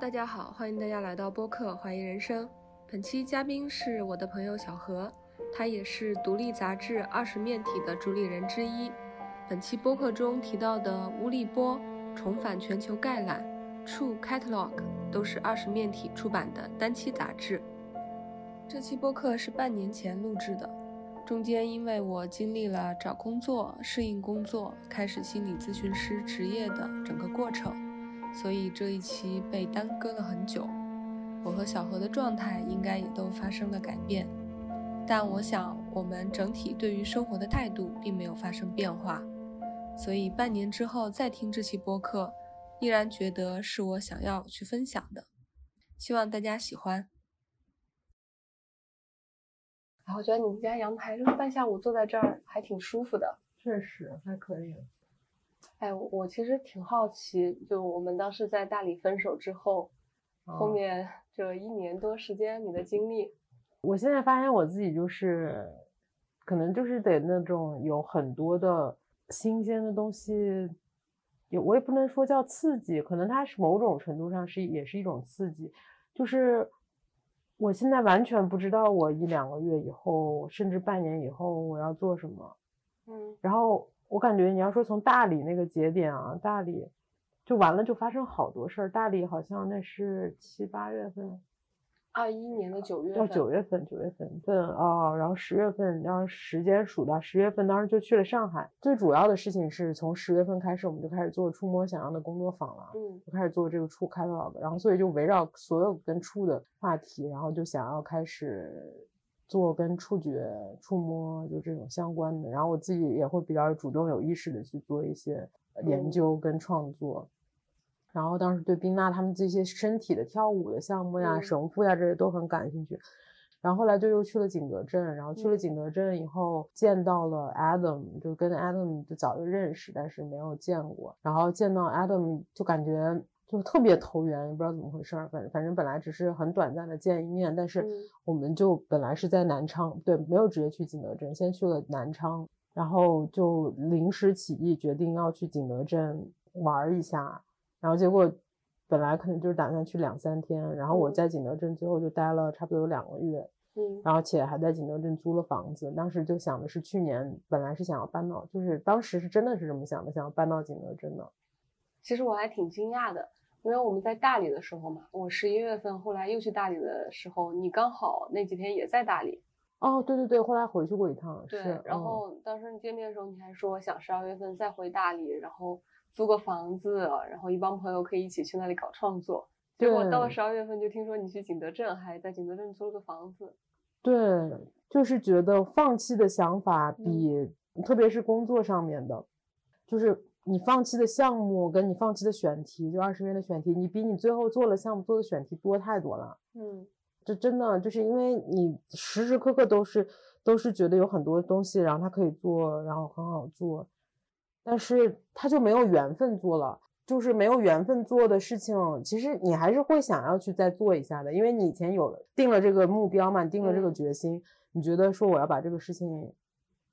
大家好，欢迎大家来到播客《怀疑人生》。本期嘉宾是我的朋友小何，他也是独立杂志《二十面体》的主理人之一。本期播客中提到的乌力波、重返全球概览、True Catalog 都是二十面体出版的单期杂志。这期播客是半年前录制的，中间因为我经历了找工作、适应工作、开始心理咨询师职业的整个过程，所以这一期被耽搁了很久。我和小何的状态应该也都发生了改变，但我想我们整体对于生活的态度并没有发生变化，所以半年之后再听这期播客，依然觉得是我想要去分享的，希望大家喜欢。然后我觉得你们家阳台就是半下午坐在这儿还挺舒服的，确实还可以。哎，我其实挺好奇，就我们当时在大理分手之后，后面这一年多时间你的经历，我现在发现我自己就是，可能就是得那种有很多的新鲜的东西，也我也不能说叫刺激，可能它是某种程度上是也是一种刺激，就是。我现在完全不知道，我一两个月以后，甚至半年以后我要做什么。嗯，然后我感觉你要说从大理那个节点啊，大理就完了，就发生好多事儿。大理好像那是七八月份。二一年的九月，到九月份，九月份份啊，然后十月份，然后时间数到十月份，当时就去了上海。最主要的事情是从十月份开始，我们就开始做触摸想要的工作坊了，嗯，就开始做这个触 catalog，然后所以就围绕所有跟触的话题，然后就想要开始做跟触觉、触摸就这种相关的，然后我自己也会比较主动有意识的去做一些研究跟创作。然后当时对冰娜他们这些身体的跳舞的项目呀、绳缚呀这些都很感兴趣。然后后来就又去了景德镇，然后去了景德镇以后见到了 Adam，就跟 Adam 就早就认识，但是没有见过。然后见到 Adam 就感觉就特别投缘，也不知道怎么回事儿。反反正本来只是很短暂的见一面，但是我们就本来是在南昌，对，没有直接去景德镇，先去了南昌，然后就临时起意决定要去景德镇玩一下。然后结果，本来可能就是打算去两三天，然后我在景德镇最后就待了差不多有两个月，嗯，然后且还在景德镇租了房子。当时就想的是去年本来是想要搬到，就是当时是真的是这么想的，想要搬到景德镇的。其实我还挺惊讶的，因为我们在大理的时候嘛，我十一月份后来又去大理的时候，你刚好那几天也在大理。哦，对对对，后来回去过一趟。对，然后当时见面的时候你还说想十二月份再回大理，然后。租个房子，然后一帮朋友可以一起去那里搞创作。结果到了十二月份，就听说你去景德镇，还在景德镇租了个房子。对，就是觉得放弃的想法比，特别是工作上面的，就是你放弃的项目跟你放弃的选题，就二十元的选题，你比你最后做了项目做的选题多太多了。嗯，这真的就是因为你时时刻刻都是都是觉得有很多东西，然后它可以做，然后很好做。但是他就没有缘分做了，就是没有缘分做的事情，其实你还是会想要去再做一下的，因为你以前有了定了这个目标嘛，定了这个决心，你觉得说我要把这个事情。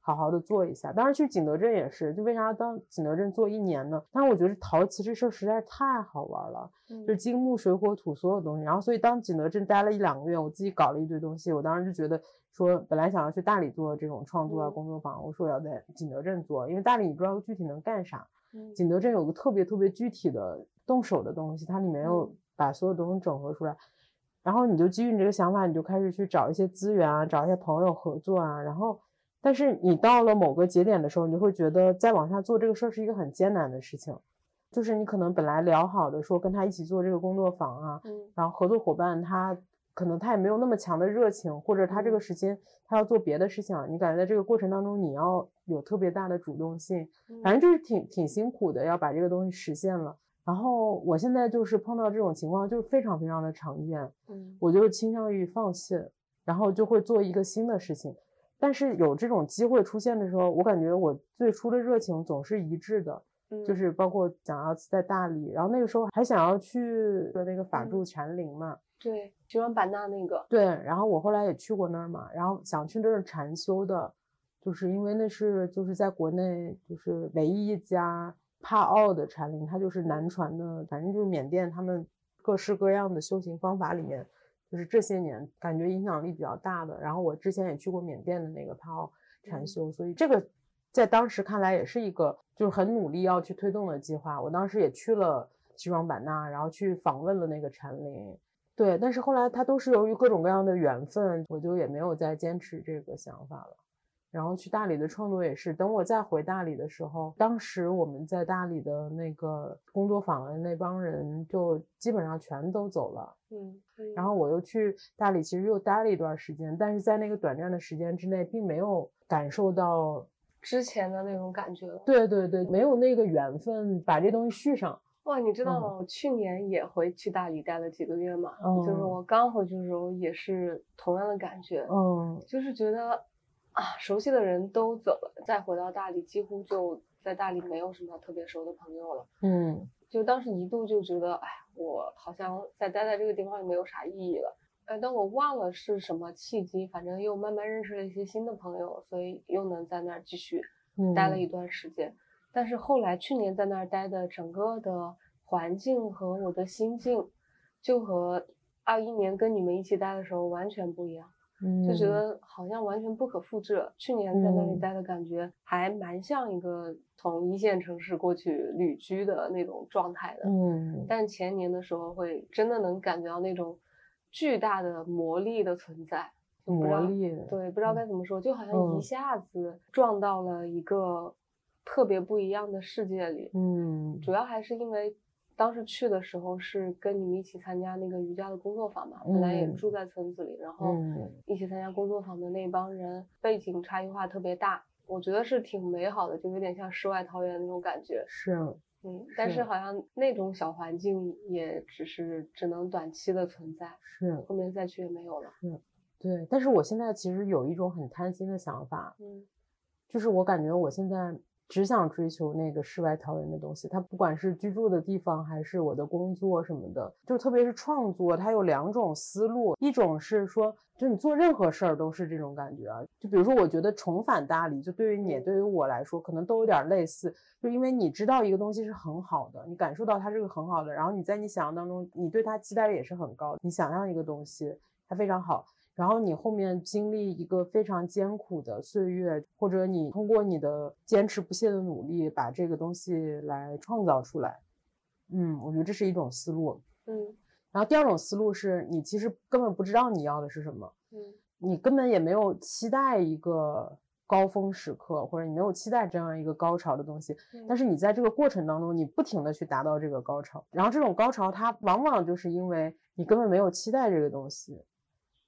好好的做一下，当时去景德镇也是，就为啥要当景德镇做一年呢？但是我觉得陶瓷这事儿实在是太好玩了，就是金木水火土所有东西。然后所以当景德镇待了一两个月，我自己搞了一堆东西。我当时就觉得说，本来想要去大理做这种创作啊工作坊，我说我要在景德镇做，因为大理你不知道具体能干啥。景德镇有个特别特别具体的动手的东西，它里面又把所有东西整合出来。然后你就基于你这个想法，你就开始去找一些资源啊，找一些朋友合作啊，然后。但是你到了某个节点的时候，你就会觉得再往下做这个事儿是一个很艰难的事情，就是你可能本来聊好的说跟他一起做这个工作坊啊，嗯，然后合作伙伴他可能他也没有那么强的热情，或者他这个时间他要做别的事情，你感觉在这个过程当中你要有特别大的主动性，反正就是挺挺辛苦的，要把这个东西实现了。然后我现在就是碰到这种情况，就是非常非常的常见，嗯，我就倾向于放弃，然后就会做一个新的事情。但是有这种机会出现的时候，我感觉我最初的热情总是一致的，就是包括想要在大理，然后那个时候还想要去的那个法住禅林嘛，对，西双版纳那个，对，然后我后来也去过那儿嘛，然后想去那儿禅修的，就是因为那是就是在国内就是唯一一家帕奥的禅林，它就是南传的，反正就是缅甸他们。各式各样的修行方法里面，就是这些年感觉影响力比较大的。然后我之前也去过缅甸的那个帕奥禅修，所以这个在当时看来也是一个就是很努力要去推动的计划。我当时也去了西双版纳，然后去访问了那个禅林。对，但是后来它都是由于各种各样的缘分，我就也没有再坚持这个想法了。然后去大理的创作也是，等我再回大理的时候，当时我们在大理的那个工作坊的那帮人就基本上全都走了。嗯，然后我又去大理，其实又待了一段时间，但是在那个短暂的时间之内，并没有感受到之前的那种感觉了。对对对，没有那个缘分把这东西续上。哇，你知道吗？我去年也回去大理待了几个月嘛，就是我刚回去的时候也是同样的感觉。嗯，就是觉得。啊，熟悉的人都走了，再回到大理，几乎就在大理没有什么特别熟的朋友了。嗯，就当时一度就觉得，哎，我好像再待在这个地方也没有啥意义了。哎，但我忘了是什么契机，反正又慢慢认识了一些新的朋友，所以又能在那儿继续待了一段时间。但是后来去年在那儿待的整个的环境和我的心境，就和二一年跟你们一起待的时候完全不一样。就觉得好像完全不可复制。去年在那里待的感觉还蛮像一个从一线城市过去旅居的那种状态的。嗯，但前年的时候会真的能感觉到那种巨大的魔力的存在。魔力。对，不知道该怎么说，就好像一下子撞到了一个特别不一样的世界里。嗯，主要还是因为。当时去的时候是跟你们一起参加那个瑜伽的工作坊嘛，本来也住在村子里，然后一起参加工作坊的那帮人背景差异化特别大，我觉得是挺美好的，就有点像世外桃源那种感觉。是，嗯，但是好像那种小环境也只是只能短期的存在，是，后面再去也没有了。嗯，对，但是我现在其实有一种很贪心的想法，嗯，就是我感觉我现在。只想追求那个世外桃源的东西，它不管是居住的地方，还是我的工作什么的，就特别是创作，它有两种思路，一种是说，就你做任何事儿都是这种感觉啊，就比如说，我觉得重返大理，就对于你，对于我来说，可能都有点类似，就因为你知道一个东西是很好的，你感受到它是个很好的，然后你在你想象当中，你对它期待也是很高，你想象一个东西，它非常好。然后你后面经历一个非常艰苦的岁月，或者你通过你的坚持不懈的努力把这个东西来创造出来，嗯，我觉得这是一种思路，嗯。然后第二种思路是你其实根本不知道你要的是什么，嗯，你根本也没有期待一个高峰时刻，或者你没有期待这样一个高潮的东西，但是你在这个过程当中，你不停的去达到这个高潮，然后这种高潮它往往就是因为你根本没有期待这个东西。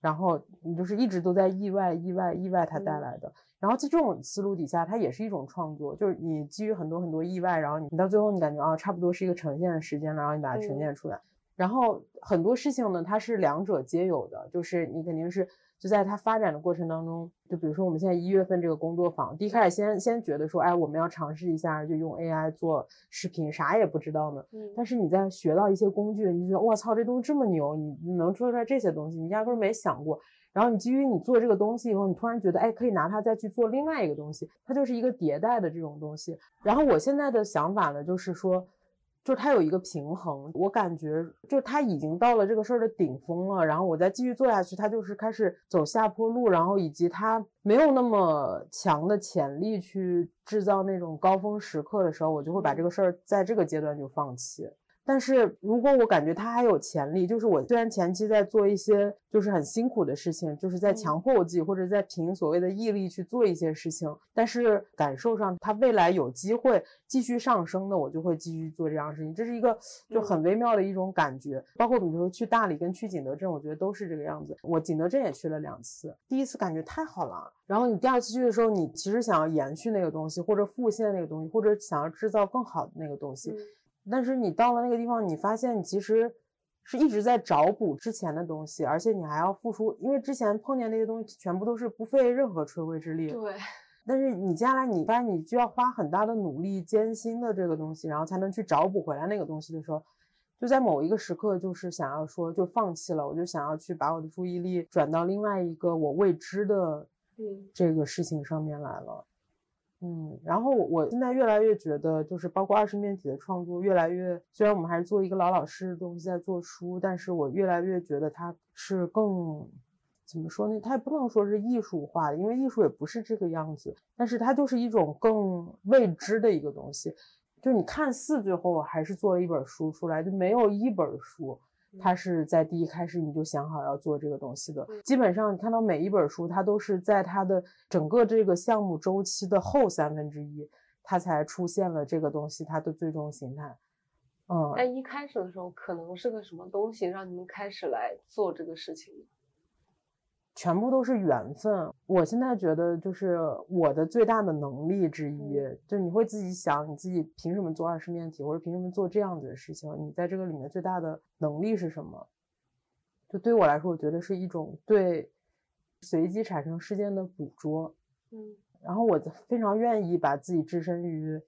然后你就是一直都在意外、意外、意外它带来的。然后在这种思路底下，它也是一种创作，就是你基于很多很多意外，然后你到最后你感觉啊，差不多是一个呈现的时间了，然后你把它呈现出来。然后很多事情呢，它是两者皆有的，就是你肯定是。就在它发展的过程当中，就比如说我们现在一月份这个工作坊，第一开始先先觉得说，哎，我们要尝试一下，就用 AI 做视频，啥也不知道呢。嗯。但是你在学到一些工具，你就觉得，我操，这东西这么牛，你你能做出来这些东西，你压根没想过。然后你基于你做这个东西以后，你突然觉得，哎，可以拿它再去做另外一个东西，它就是一个迭代的这种东西。然后我现在的想法呢，就是说。就它有一个平衡，我感觉就它已经到了这个事儿的顶峰了，然后我再继续做下去，它就是开始走下坡路，然后以及它没有那么强的潜力去制造那种高峰时刻的时候，我就会把这个事儿在这个阶段就放弃。但是如果我感觉他还有潜力，就是我虽然前期在做一些就是很辛苦的事情，就是在强迫我自己或者在凭所谓的毅力去做一些事情，但是感受上他未来有机会继续上升的，我就会继续做这样的事情。这是一个就很微妙的一种感觉。包括比如说去大理跟去景德镇，我觉得都是这个样子。我景德镇也去了两次，第一次感觉太好了，然后你第二次去的时候，你其实想要延续那个东西，或者复现那个东西，或者想要制造更好的那个东西。但是你到了那个地方，你发现你其实是一直在找补之前的东西，而且你还要付出，因为之前碰见那些东西全部都是不费任何吹灰之力。对。但是你接下来你发现你就要花很大的努力、艰辛的这个东西，然后才能去找补回来那个东西的时候，就在某一个时刻，就是想要说就放弃了，我就想要去把我的注意力转到另外一个我未知的这个事情上面来了。嗯，然后我现在越来越觉得，就是包括二十面体的创作，越来越虽然我们还是做一个老老实实的东西在做书，但是我越来越觉得它是更怎么说呢？它也不能说是艺术化的，因为艺术也不是这个样子，但是它就是一种更未知的一个东西。就你看似最后还是做了一本书出来，就没有一本书。他是在第一开始你就想好要做这个东西的，基本上你看到每一本书，它都是在它的整个这个项目周期的后三分之一，它才出现了这个东西它的最终形态。嗯，那一开始的时候可能是个什么东西让你们开始来做这个事情？全部都是缘分。我现在觉得，就是我的最大的能力之一，就你会自己想，你自己凭什么做二十面体，或者凭什么做这样子的事情？你在这个里面最大的能力是什么？就对我来说，我觉得是一种对随机产生事件的捕捉。嗯，然后我非常愿意把自己置身于。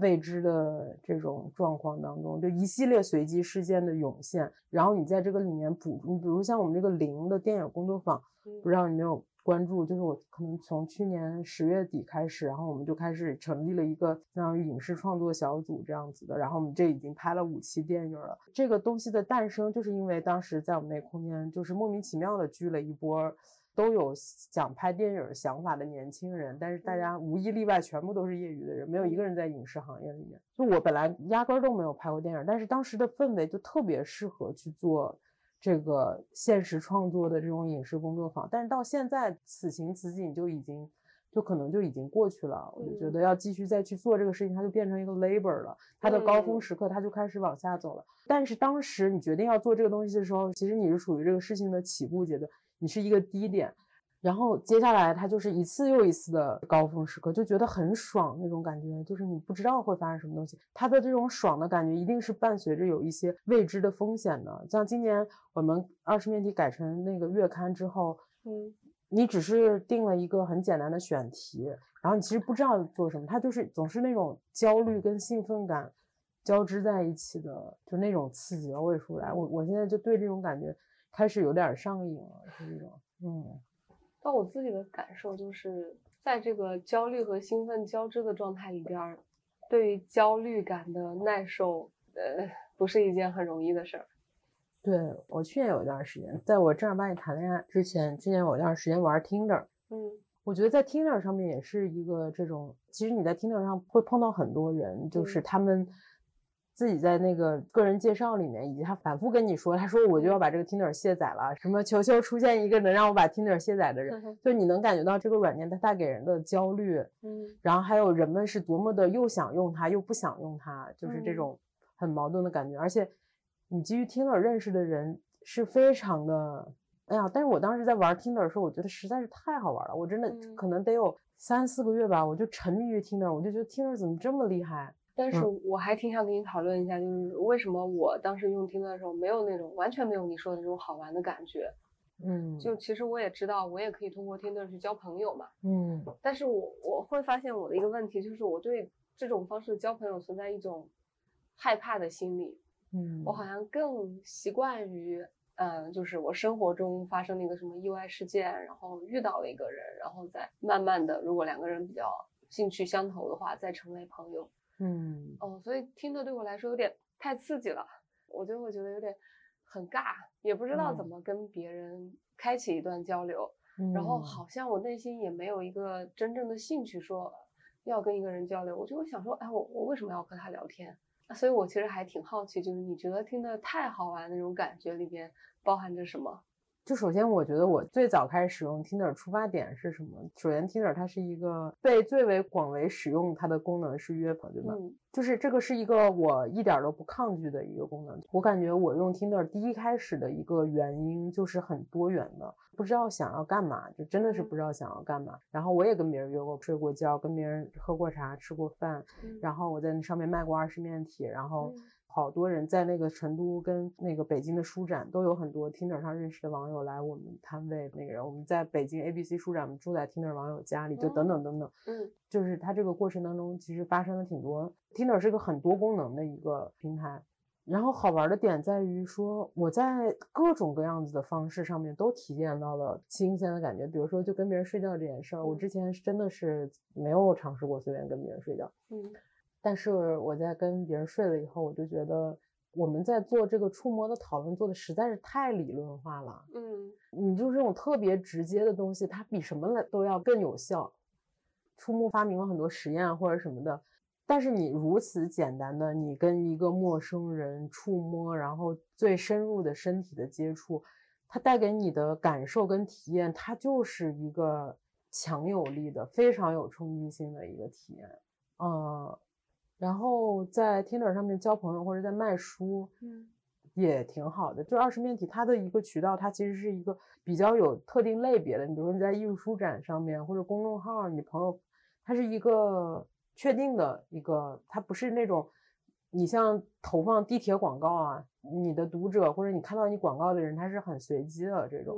未知的这种状况当中，就一系列随机事件的涌现，然后你在这个里面补，你比如像我们这个零的电影工作坊，不知道你没有关注，就是我可能从去年十月底开始，然后我们就开始成立了一个相当于影视创作小组这样子的，然后我们这已经拍了五期电影了。这个东西的诞生，就是因为当时在我们那空间，就是莫名其妙的聚了一波。都有想拍电影想法的年轻人，但是大家无一例外全部都是业余的人，没有一个人在影视行业里面。就我本来压根都没有拍过电影，但是当时的氛围就特别适合去做这个现实创作的这种影视工作坊。但是到现在此情此景就已经就可能就已经过去了，我就觉得要继续再去做这个事情，它就变成一个 labor 了。它的高峰时刻它就开始往下走了。但是当时你决定要做这个东西的时候，其实你是属于这个事情的起步阶段。你是一个低点，然后接下来它就是一次又一次的高峰时刻，就觉得很爽那种感觉，就是你不知道会发生什么东西。它的这种爽的感觉一定是伴随着有一些未知的风险的。像今年我们二十面体改成那个月刊之后，嗯，你只是定了一个很简单的选题，然后你其实不知道做什么，它就是总是那种焦虑跟兴奋感交织在一起的，就那种刺激我也说不来。我我现在就对这种感觉。开始有点上瘾了，是这种，嗯。但我自己的感受就是，在这个焦虑和兴奋交织的状态里边，对于焦虑感的耐受，呃，不是一件很容易的事儿。对我去年有一段时间，在我正儿八经谈恋爱之前，之前有一段时间玩 Tinder，嗯，我觉得在 Tinder 上面也是一个这种，其实你在 Tinder 上会碰到很多人，就是他们。自己在那个个人介绍里面，以及他反复跟你说，他说我就要把这个 Tinder 卸载了，什么求求出现一个能让我把 Tinder 卸载的人，就你能感觉到这个软件它带给人的焦虑，嗯，然后还有人们是多么的又想用它又不想用它，就是这种很矛盾的感觉。而且你基于 Tinder 认识的人是非常的，哎呀，但是我当时在玩 Tinder 的时候，我觉得实在是太好玩了，我真的可能得有三四个月吧，我就沉迷于 Tinder，我就觉得 Tinder 怎么这么厉害。但是我还挺想跟你讨论一下，就是为什么我当时用听的时候没有那种完全没有你说的那种好玩的感觉。嗯，就其实我也知道，我也可以通过听的去交朋友嘛。嗯，但是我我会发现我的一个问题就是，我对这种方式交朋友存在一种害怕的心理。嗯，我好像更习惯于，嗯，就是我生活中发生了一个什么意外事件，然后遇到了一个人，然后再慢慢的，如果两个人比较兴趣相投的话，再成为朋友。嗯哦，所以听的对我来说有点太刺激了，我就会觉得有点很尬，也不知道怎么跟别人开启一段交流，然后好像我内心也没有一个真正的兴趣说要跟一个人交流，我就会想说，哎，我我为什么要和他聊天？所以我其实还挺好奇，就是你觉得听的太好玩那种感觉里边包含着什么？就首先，我觉得我最早开始使用 Tinder 出发点是什么？首先，Tinder 它是一个被最为广为使用，它的功能是约炮，对吧？嗯，就是这个是一个我一点都不抗拒的一个功能。我感觉我用 Tinder 第一开始的一个原因就是很多元的，不知道想要干嘛，就真的是不知道想要干嘛。然后我也跟别人约过、睡过觉，跟别人喝过茶、吃过饭，然后我在那上面卖过二十面体，然后。好多人在那个成都跟那个北京的书展都有很多 Tinder 上认识的网友来我们摊位。那个人我们在北京 ABC 书展，我们住在 Tinder 网友家里，就等等等等。嗯，就是它这个过程当中，其实发生了挺多。Tinder 是个很多功能的一个平台，然后好玩的点在于说，我在各种各样子的方式上面都体验到了新鲜的感觉。比如说，就跟别人睡觉这件事儿，我之前真的是没有尝试过随便跟别人睡觉。嗯，但是我在跟别人睡了以后，我就觉得我们在做这个触摸的讨论做的实在是太理论化了。嗯，你就是这种特别直接的东西，它比什么来都要更有效。触摸发明了很多实验或者什么的。但是你如此简单的，你跟一个陌生人触摸，然后最深入的身体的接触，它带给你的感受跟体验，它就是一个强有力的、非常有冲击性的一个体验。呃，然后在 Tinder 上面交朋友或者在卖书，嗯，也挺好的。就二十面体它的一个渠道，它其实是一个比较有特定类别的。你比如说你在艺术书展上面或者公众号，你朋友，它是一个。确定的一个，它不是那种你像投放地铁广告啊，你的读者或者你看到你广告的人，他是很随机的这种，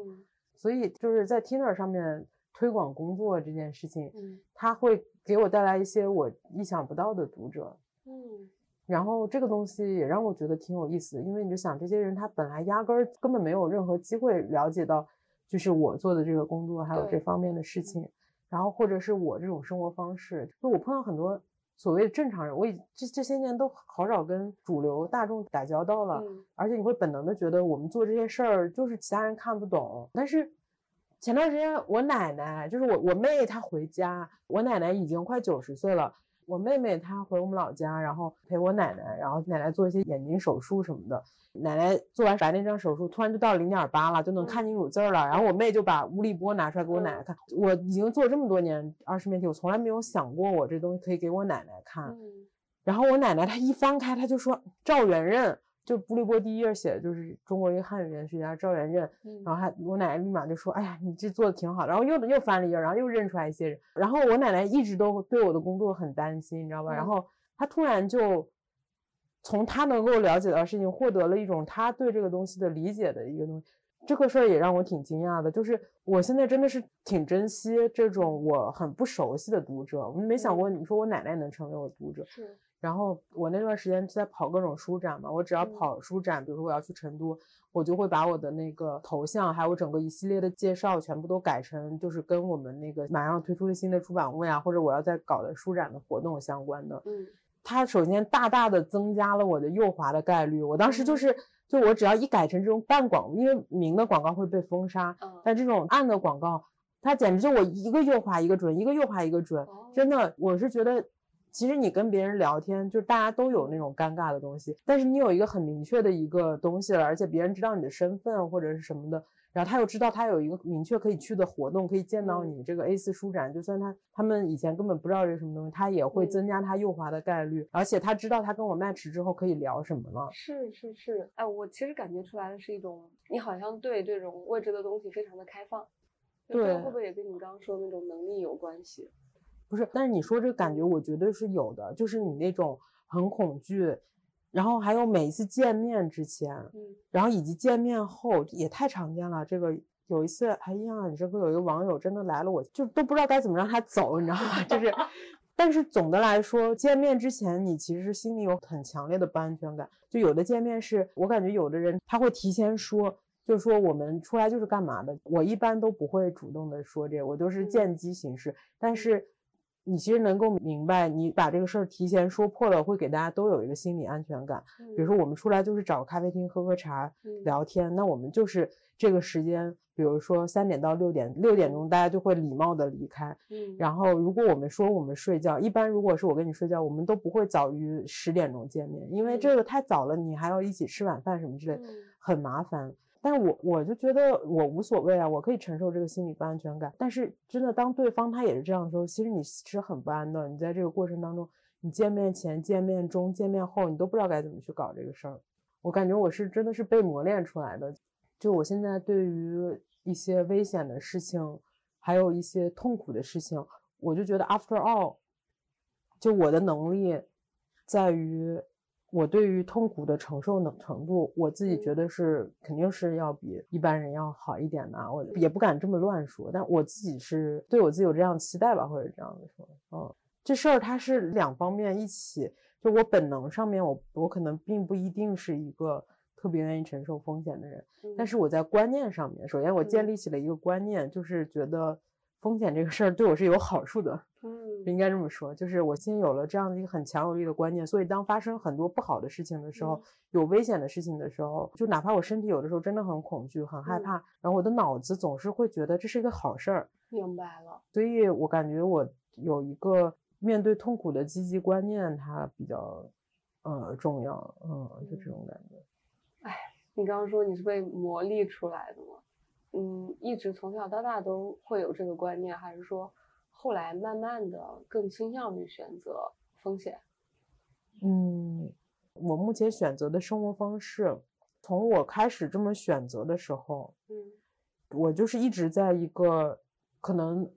所以就是在 Tinder 上面推广工作这件事情，嗯，它会给我带来一些我意想不到的读者，嗯，然后这个东西也让我觉得挺有意思的，因为你就想这些人他本来压根儿根本没有任何机会了解到，就是我做的这个工作还有这方面的事情。然后或者是我这种生活方式，就我碰到很多所谓的正常人，我已这这些年都好少跟主流大众打交道了，而且你会本能的觉得我们做这些事儿就是其他人看不懂。但是前段时间我奶奶，就是我我妹她回家，我奶奶已经快九十岁了。我妹妹她回我们老家，然后陪我奶奶，然后奶奶做一些眼睛手术什么的。奶奶做完白内障手术，突然就到零点八了，就能看清楚字儿了。然后我妹就把乌力波拿出来给我奶奶看。我已经做这么多年二十面体，我从来没有想过我这东西可以给我奶奶看。然后我奶奶她一翻开，她就说赵元任。就布利波第一页写的就是中国一个汉语言学家赵元任，然后还我奶奶立马就说：“哎呀，你这做的挺好。”然后又又翻了一页，然后又认出来一些人。然后我奶奶一直都对我的工作很担心，你知道吧？然后她突然就从她能够了解到事情，获得了一种她对这个东西的理解的一个东西。这个事儿也让我挺惊讶的，就是我现在真的是挺珍惜这种我很不熟悉的读者。我没想过你说我奶奶能成为我读者。是。然后我那段时间在跑各种书展嘛，我只要跑书展，比如说我要去成都，我就会把我的那个头像，还有整个一系列的介绍，全部都改成就是跟我们那个马上推出的新的出版物呀，或者我要在搞的书展的活动相关的。嗯，它首先大大的增加了我的右滑的概率。我当时就是，就我只要一改成这种半广，因为明的广告会被封杀，但这种暗的广告，它简直就我一个右滑一个准，一个右滑一个准，真的，我是觉得。其实你跟别人聊天，就是大家都有那种尴尬的东西，但是你有一个很明确的一个东西了，而且别人知道你的身份或者是什么的，然后他又知道他有一个明确可以去的活动，可以见到你这个 A 四书展，就算他他们以前根本不知道这是什么东西，他也会增加他右滑的概率，而且他知道他跟我 match 之后可以聊什么了。是是是，哎，我其实感觉出来的是一种，你好像对这种未知的东西非常的开放，对，会不会也跟你刚刚说的那种能力有关系？不是，但是你说这个感觉，我绝对是有的。就是你那种很恐惧，然后还有每一次见面之前，嗯，然后以及见面后也太常见了。这个有一次还印象很深刻，有一个网友真的来了，我就都不知道该怎么让他走，你知道吗？就是，但是总的来说，见面之前你其实心里有很强烈的不安全感。就有的见面是我感觉有的人他会提前说，就是说我们出来就是干嘛的。我一般都不会主动的说这，我都是见机行事，但是。你其实能够明白，你把这个事儿提前说破了，会给大家都有一个心理安全感。比如说，我们出来就是找咖啡厅喝喝茶、聊天，那我们就是这个时间，比如说三点到六点，六点钟大家就会礼貌的离开。嗯，然后如果我们说我们睡觉，一般如果是我跟你睡觉，我们都不会早于十点钟见面，因为这个太早了，你还要一起吃晚饭什么之类，很麻烦。但是我我就觉得我无所谓啊，我可以承受这个心理不安全感。但是真的，当对方他也是这样的时候，其实你是很不安的。你在这个过程当中，你见面前、见面中、见面后，你都不知道该怎么去搞这个事儿。我感觉我是真的是被磨练出来的。就我现在对于一些危险的事情，还有一些痛苦的事情，我就觉得 after all，就我的能力在于。我对于痛苦的承受能程度，我自己觉得是肯定是要比一般人要好一点的。我也不敢这么乱说，但我自己是对我自己有这样期待吧，或者这样的说。嗯，这事儿它是两方面一起，就我本能上面，我我可能并不一定是一个特别愿意承受风险的人，但是我在观念上面，首先我建立起了一个观念，就是觉得风险这个事儿对我是有好处的。嗯，应该这么说，就是我先有了这样的一个很强有力的观念，所以当发生很多不好的事情的时候，有危险的事情的时候，就哪怕我身体有的时候真的很恐惧、很害怕，然后我的脑子总是会觉得这是一个好事儿。明白了。所以我感觉我有一个面对痛苦的积极观念，它比较呃重要。嗯，就这种感觉。哎，你刚刚说你是被磨砺出来的吗？嗯，一直从小到大都会有这个观念，还是说？后来慢慢的更倾向于选择风险。嗯，我目前选择的生活方式，从我开始这么选择的时候，嗯，我就是一直在一个可能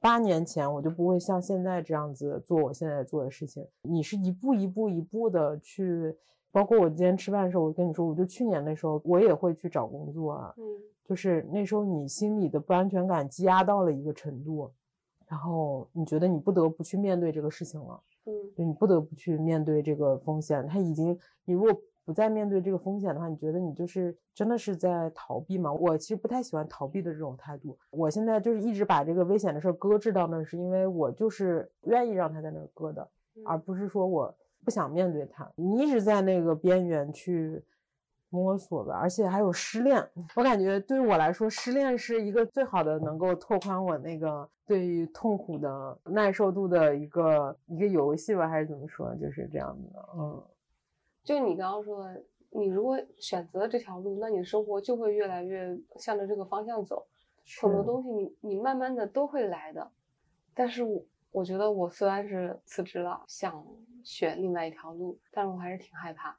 八年前我就不会像现在这样子做我现在做的事情。你是一步一步一步的去，包括我今天吃饭的时候，我跟你说，我就去年那时候我也会去找工作啊，嗯，就是那时候你心里的不安全感积压到了一个程度。然后你觉得你不得不去面对这个事情了，嗯，就你不得不去面对这个风险。他已经，你如果不再面对这个风险的话，你觉得你就是真的是在逃避吗？我其实不太喜欢逃避的这种态度。我现在就是一直把这个危险的事儿搁置到那儿，是因为我就是愿意让他在那儿搁的，而不是说我不想面对它。你一直在那个边缘去。摸索吧，而且还有失恋。我感觉对于我来说，失恋是一个最好的能够拓宽我那个对于痛苦的耐受度的一个一个游戏吧，还是怎么说？就是这样子的。嗯，就你刚刚说的，你如果选择这条路，那你的生活就会越来越向着这个方向走。很多东西你你慢慢的都会来的。但是我我觉得我虽然是辞职了，想选另外一条路，但是我还是挺害怕。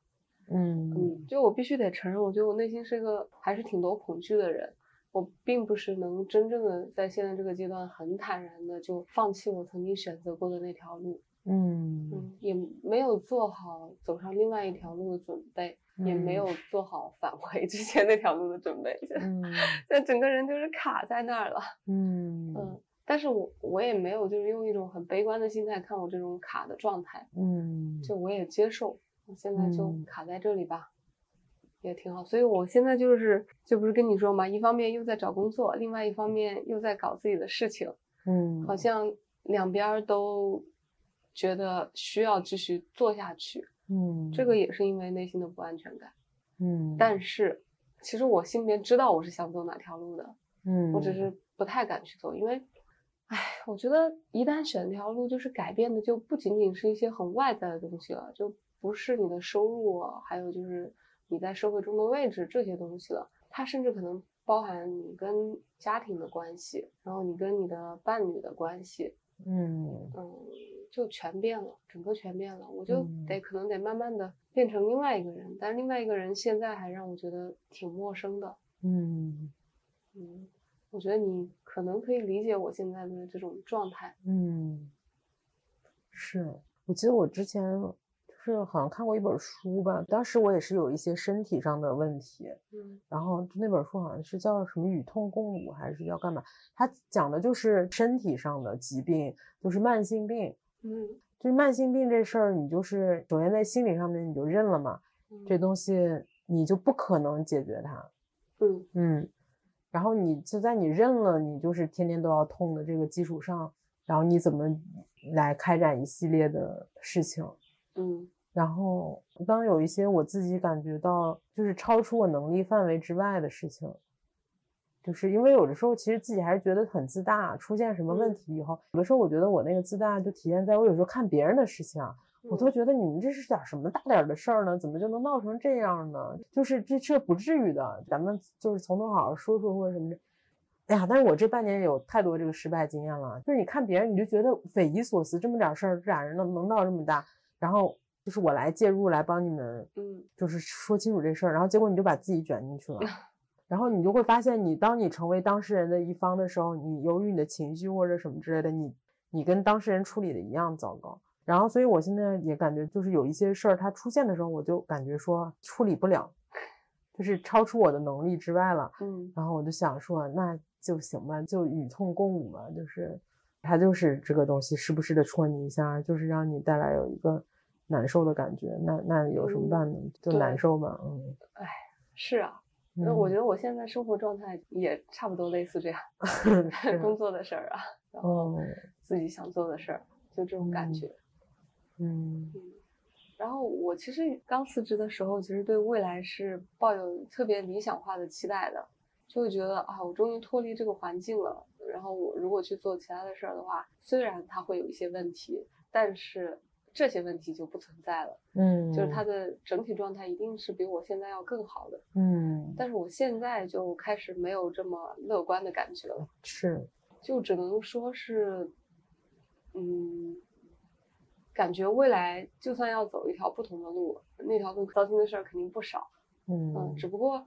嗯嗯，就我必须得承认，我觉得我内心是一个还是挺多恐惧的人。我并不是能真正的在现在这个阶段很坦然的就放弃我曾经选择过的那条路。嗯嗯，也没有做好走上另外一条路的准备，也没有做好返回之前那条路的准备。嗯，就整个人就是卡在那儿了。嗯嗯，但是我我也没有就是用一种很悲观的心态看我这种卡的状态。嗯，就我也接受。现在就卡在这里吧，也挺好。所以我现在就是，就不是跟你说嘛，一方面又在找工作，另外一方面又在搞自己的事情，嗯，好像两边都觉得需要继续做下去，嗯，这个也是因为内心的不安全感，嗯，但是其实我心里面知道我是想走哪条路的，嗯，我只是不太敢去走，因为，哎，我觉得一旦选条路，就是改变的就不仅仅是一些很外在的东西了，就。不是你的收入，还有就是你在社会中的位置这些东西了，它甚至可能包含你跟家庭的关系，然后你跟你的伴侣的关系，嗯。嗯，就全变了，整个全变了，我就得。可能得慢慢的变成另外一个人，但另外一个人现在还让我觉得挺陌生的，嗯。嗯，我觉得你可能可以理解我现在的这种状态，嗯，是。我记得我之前就。是好像看过一本书吧，当时我也是有一些身体上的问题，嗯，然后那本书好像是叫什么与痛共舞还是要干嘛？它讲的就是身体上的疾病，就是慢性病，嗯，就是慢性病这事儿，你就是首先在心理上面你就认了嘛，这东西你就不可能解决它，嗯。嗯，然后你就在你认了，你就是天天都要痛的这个基础上，然后你怎么来开展一系列的事情？嗯，然后当有一些我自己感觉到就是超出我能力范围之外的事情，就是因为有的时候其实自己还是觉得很自大。出现什么问题以后，有的时候我觉得我那个自大就体现在我有时候看别人的事情啊，我都觉得你们这是点什么大点的事儿呢？怎么就能闹成这样呢？就是这这不至于的，咱们就是从头好好说说或者什么的。哎呀，但是我这半年有太多这个失败经验了，就是你看别人你就觉得匪夷所思，这么点事儿俩人能能闹这么大。然后就是我来介入，来帮你们，嗯，就是说清楚这事儿。然后结果你就把自己卷进去了，然后你就会发现，你当你成为当事人的一方的时候，你由于你的情绪或者什么之类的，你你跟当事人处理的一样糟糕。然后，所以我现在也感觉，就是有一些事儿它出现的时候，我就感觉说处理不了，就是超出我的能力之外了。嗯，然后我就想说，那就行吧，就与痛共舞嘛，就是它就是这个东西，时不时的戳你一下，就是让你带来有一个。难受的感觉，那那有什么办呢？就难受嘛，嗯，哎，是啊，那我觉得我现在生活状态也差不多类似这样，工作的事儿啊，然后自己想做的事儿，就这种感觉，嗯嗯，然后我其实刚辞职的时候，其实对未来是抱有特别理想化的期待的，就会觉得啊，我终于脱离这个环境了，然后我如果去做其他的事儿的话，虽然它会有一些问题，但是。这些问题就不存在了，嗯，就是它。的整体状态一定是比我现在要更好的，嗯，但是我现在就开始没有这么乐观的感觉了，是，就只能说是，嗯，感觉未来就算要走一条不同的路，那条路糟心的事儿肯定不少，嗯，只不过，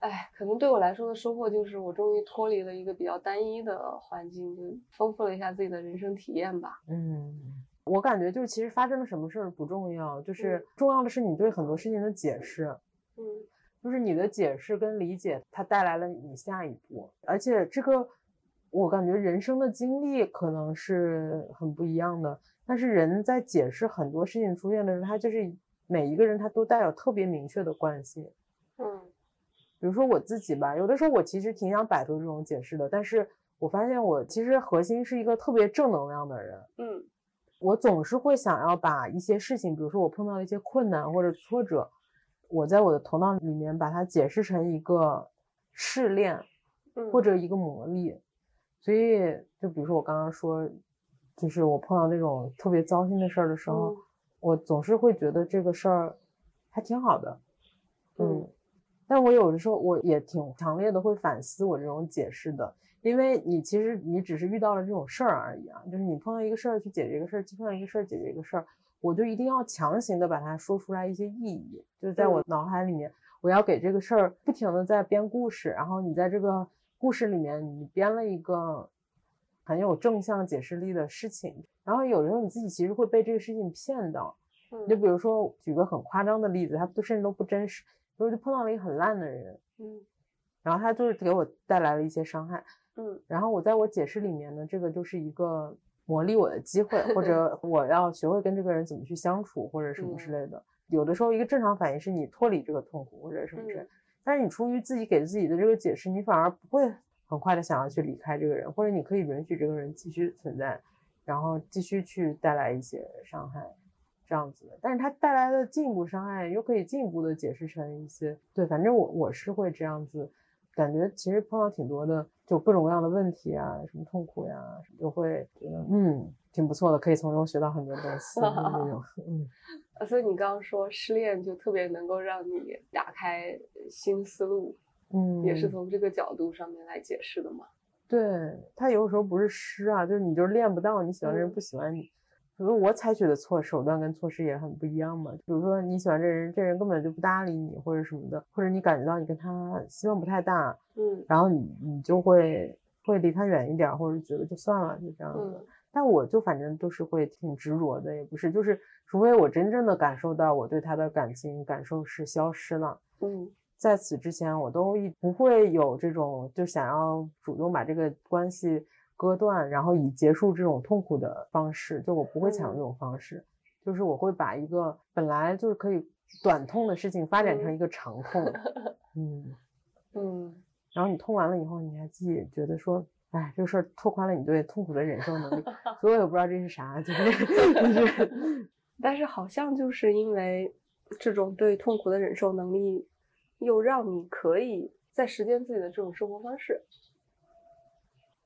哎，可能对我来说的收获就是我终于脱离了一个比较单一的环境，就丰富了一下自己的人生体验吧，嗯。我感觉就是，其实发生了什么事儿不重要，就是重要的是你对很多事情的解释。嗯，就是你的解释跟理解，它带来了你下一步。而且这个，我感觉人生的经历可能是很不一样的，但是人在解释很多事情出现的时候，他就是每一个人他都带有特别明确的关系。嗯，比如说我自己吧，有的时候我其实挺想摆脱这种解释的，但是我发现我其实核心是一个特别正能量的人。嗯。我总是会想要把一些事情，比如说我碰到一些困难或者挫折，我在我的头脑里面把它解释成一个试炼，或者一个磨砺。所以，就比如说我刚刚说，就是我碰到那种特别糟心的事儿的时候，我总是会觉得这个事儿还挺好的。嗯，但我有的时候我也挺强烈的会反思我这种解释的。因为你其实你只是遇到了这种事儿而已啊，就是你碰到一个事儿去解决一个事儿，碰到一个事儿解决一个事儿，我就一定要强行的把它说出来一些意义，就是在我脑海里面，我要给这个事儿不停的在编故事，然后你在这个故事里面你编了一个很有正向解释力的事情，然后有的时候你自己其实会被这个事情骗到，就比如说举个很夸张的例子，他都甚至都不真实，比如就碰到了一个很烂的人，嗯，然后他就是给我带来了一些伤害。嗯，然后我在我解释里面呢，这个就是一个磨砺我的机会，或者 我要学会跟这个人怎么去相处，或者什么之类的。有的时候一个正常反应是你脱离这个痛苦或者什么事，但是你出于自己给自己的这个解释，你反而不会很快的想要去离开这个人，或者你可以允许这个人继续存在，然后继续去带来一些伤害，这样子的。但是他带来的进一步伤害又可以进一步的解释成一些，对，反正我我是会这样子。感觉其实碰到挺多的，就各种各样的问题啊，什么痛苦呀，就会觉得嗯挺不错的，可以从中学到很多东西那种。嗯，所以你刚刚说失恋就特别能够让你打开新思路，嗯，也是从这个角度上面来解释的嘛。对他有时候不是诗啊，就是你就是练不到你喜欢的人不喜欢你。比如我采取的措手段跟措施也很不一样嘛。比如说你喜欢这人，这人根本就不搭理你，或者什么的，或者你感觉到你跟他希望不太大，嗯，然后你你就会会离他远一点，或者觉得就算了，就这样子。但我就反正都是会挺执着的，也不是，就是除非我真正的感受到我对他的感情感受是消失了，嗯，在此之前我都一不会有这种就想要主动把这个关系。割断，然后以结束这种痛苦的方式，就我不会采用这种方式，就是我会把一个本来就是可以短痛的事情发展成一个长痛，嗯。嗯，然后你痛完了以后，你还自己觉得说，哎，这个事儿拓宽了你对痛苦的忍受能力，所以我也不知道这是啥，就是，但是好像就是因为这种对痛苦的忍受能力，又让你可以在实践自己的这种生活方式，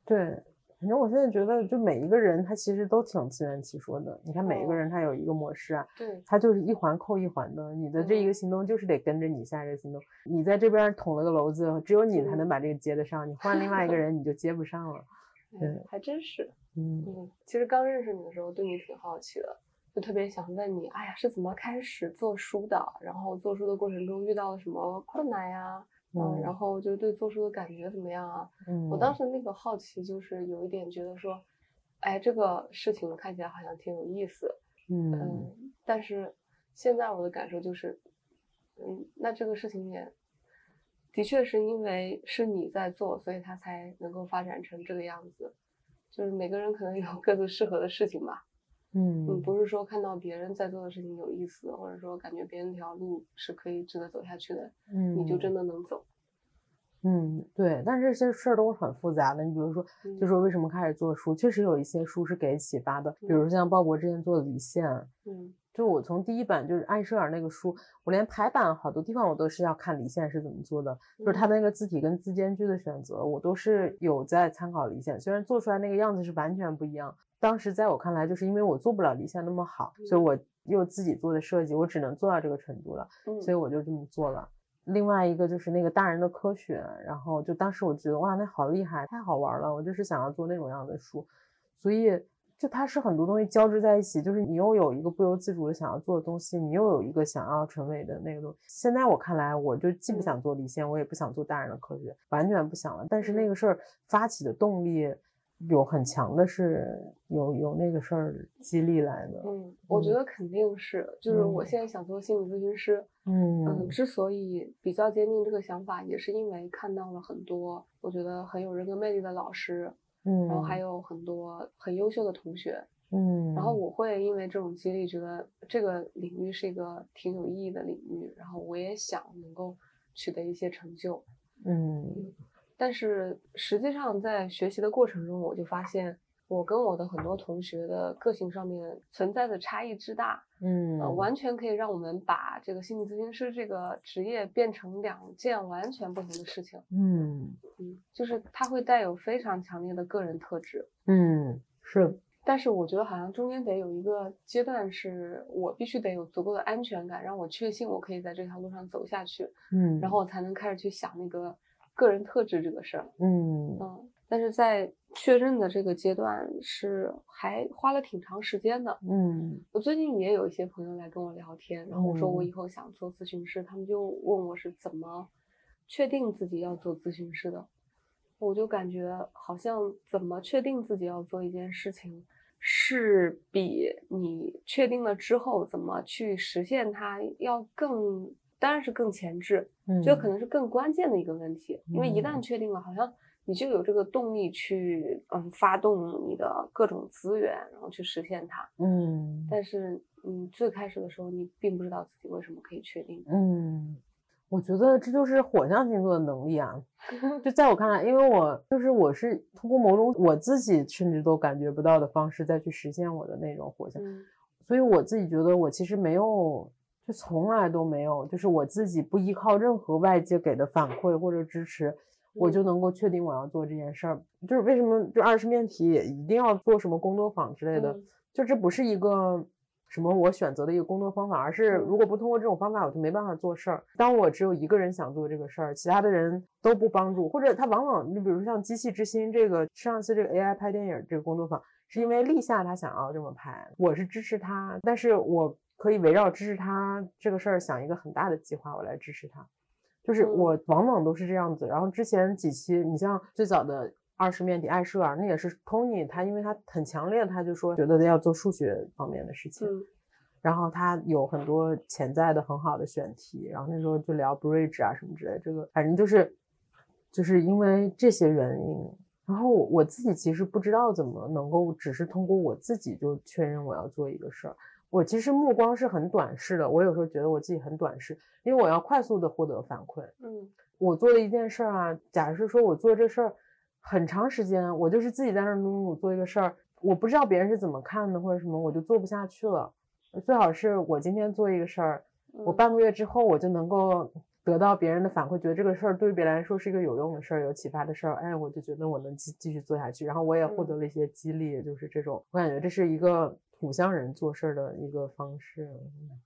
对。反正我现在觉得，就每一个人他其实都挺自圆其说的。你看每一个人他有一个模式啊，对，他就是一环扣一环的。你的这一个行动就是得跟着你下一个行动。你在这边捅了个篓子，只有你才能把这个接得上。你换另外一个人，你就接不上了。对，还真是。嗯嗯，其实刚认识你的时候，对你挺好奇的，就特别想问你，哎呀，是怎么开始做书的？然后做书的过程中遇到了什么困难呀？嗯，然后就对做书的感觉怎么样啊？嗯，我当时那个好奇就是有一点觉得说，哎，这个事情看起来好像挺有意思，嗯，但是现在我的感受就是，嗯，那这个事情也的确是因为是你在做，所以它才能够发展成这个样子，就是每个人可能有各自适合的事情吧，嗯嗯，不是说看到别人在做的事情有意思，或者说感觉别人那条路是可以值得走下去的，嗯，你就真的能走。嗯，对，但是这些事儿都是很复杂的。你比如说，就嗯说为什么开始做书，确实有一些书是给启发的，比如像鲍勃之前做的《离线》，嗯就我从第一版就是艾舍尔那个书，我连排版好多地方我都是要看离线是怎么做的，就是他的那个字体跟字间距的选择，我都是有在参考离线，虽然做出来那个样子是完全不一样。当时在我看来，就是因为我做不了离线那么好，所以我又自己做的设计，我只能做到这个程度了。嗯，所以我就这么做了。另外一个就是那个大人的科学，然后就当时我觉得哇，那好厉害，太好玩了，我就是想要做那种样的书，所以就它是很多东西交织在一起，就是你又有一个不由自主的想要做的东西，你又有一个想要成为的那个东西。现在我看来，我就既不想做离线，我也不想做大人的科学，完全不想了。但是那个事儿发起的动力有很强的是有有那个事儿激励来的。嗯，我觉嗯。得肯定是，就是我嗯。现在想做心理咨询师，嗯嗯，之所以比较坚定这个想法，也是因为看到了很多我觉得很有人格魅力的老师，嗯，然后还有很多很优秀的同学，嗯，然后我会因为这种激励，觉得这个领域是一个挺有意义的领域，然后我也想能够取得一些成就。嗯但是实际上在学习的过程中，我就发现我跟我的很多同学的个性上面存在的差异之大，嗯呃，完全可以让我们把这个心理咨询师这个职业变成两件完全不同的事情。嗯嗯，就是它会带有非常强烈的个人特质。嗯是但是我觉得好像中间得有一个阶段，是我必须得有足够的安全感，让我确信我可以在这条路上走下去，嗯，然后我才能开始去想那个个人特质这个事儿。嗯嗯，但是在确认的这个阶段是还花了挺长时间的。嗯我最近也有一些朋友来跟我聊天，然后我说我嗯以后想做咨询师，他们就问我是怎么确定自己要做咨询师的。我就感觉好像怎么确定自己要做一件事情，是比你确定了之后怎么去实现它要更，当然是更前置，嗯，这可能是更关键的一个问题。因为一旦嗯确定了，好像你就有这个动力去嗯发动你的各种资源，然后去实现它。嗯但是，嗯，最开始的时候，你并不知道自己为什么可以确定。嗯，我觉得这就是火象星座的能力啊。就在我看来，因为我就是我是通过某种我自己甚至都感觉不到的方式再去实现我的那种火象，嗯所以我自己觉得我其实没有，就从来都没有，就是我自己不依靠任何外界给的反馈或者支持，我就嗯能够确定我要做这件事儿。就是为什么就二十面体也一定要做什么工作坊之类的，嗯就这不是一个什么我选择的一个工作方法，而是嗯如果不通过这种方法，我就没办法做事儿。当我只有一个人想做这个事儿，其他的人都不帮助，或者他往往你比如说像《机器之心》这个上一次这个 AI 拍电影这个工作坊，是因为立夏他想要这么拍，我是支持他，但是我可以围绕支持他这个事儿想一个很大的计划，我来支持他。就是嗯我往往都是这样子。然后之前几期，你像最早的二十面体爱舍尔，那也是 Tony，他因为他很强烈，他就说觉得要做数学方面的事情。嗯然后他有很多潜在的很好的选题，然后那时候就聊 bridge 啊什么之类，这个反正就是就是因为这些原因，然后我自己其实不知道怎么能够只是通过我自己就确认我要做一个事儿，我其实目光是很短视的，我有时候觉得我自己很短视，因为我要快速的获得反馈，嗯。我做了一件事儿啊，假设说我做这事儿很长时间，我就是自己在那儿努努努做一个事儿，我不知道别人是怎么看的或者什么，我就做不下去了。最好是我今天做一个事儿，我嗯。半个月之后我就能够得到别人的反馈，觉得这个事儿对于别人来说是一个有用的事儿、有启发的事儿，哎，我就觉得我能继继续做下去，然后我也获得嗯了一些激励，就是这种，我感觉这是一个土象人做事儿的一个方式。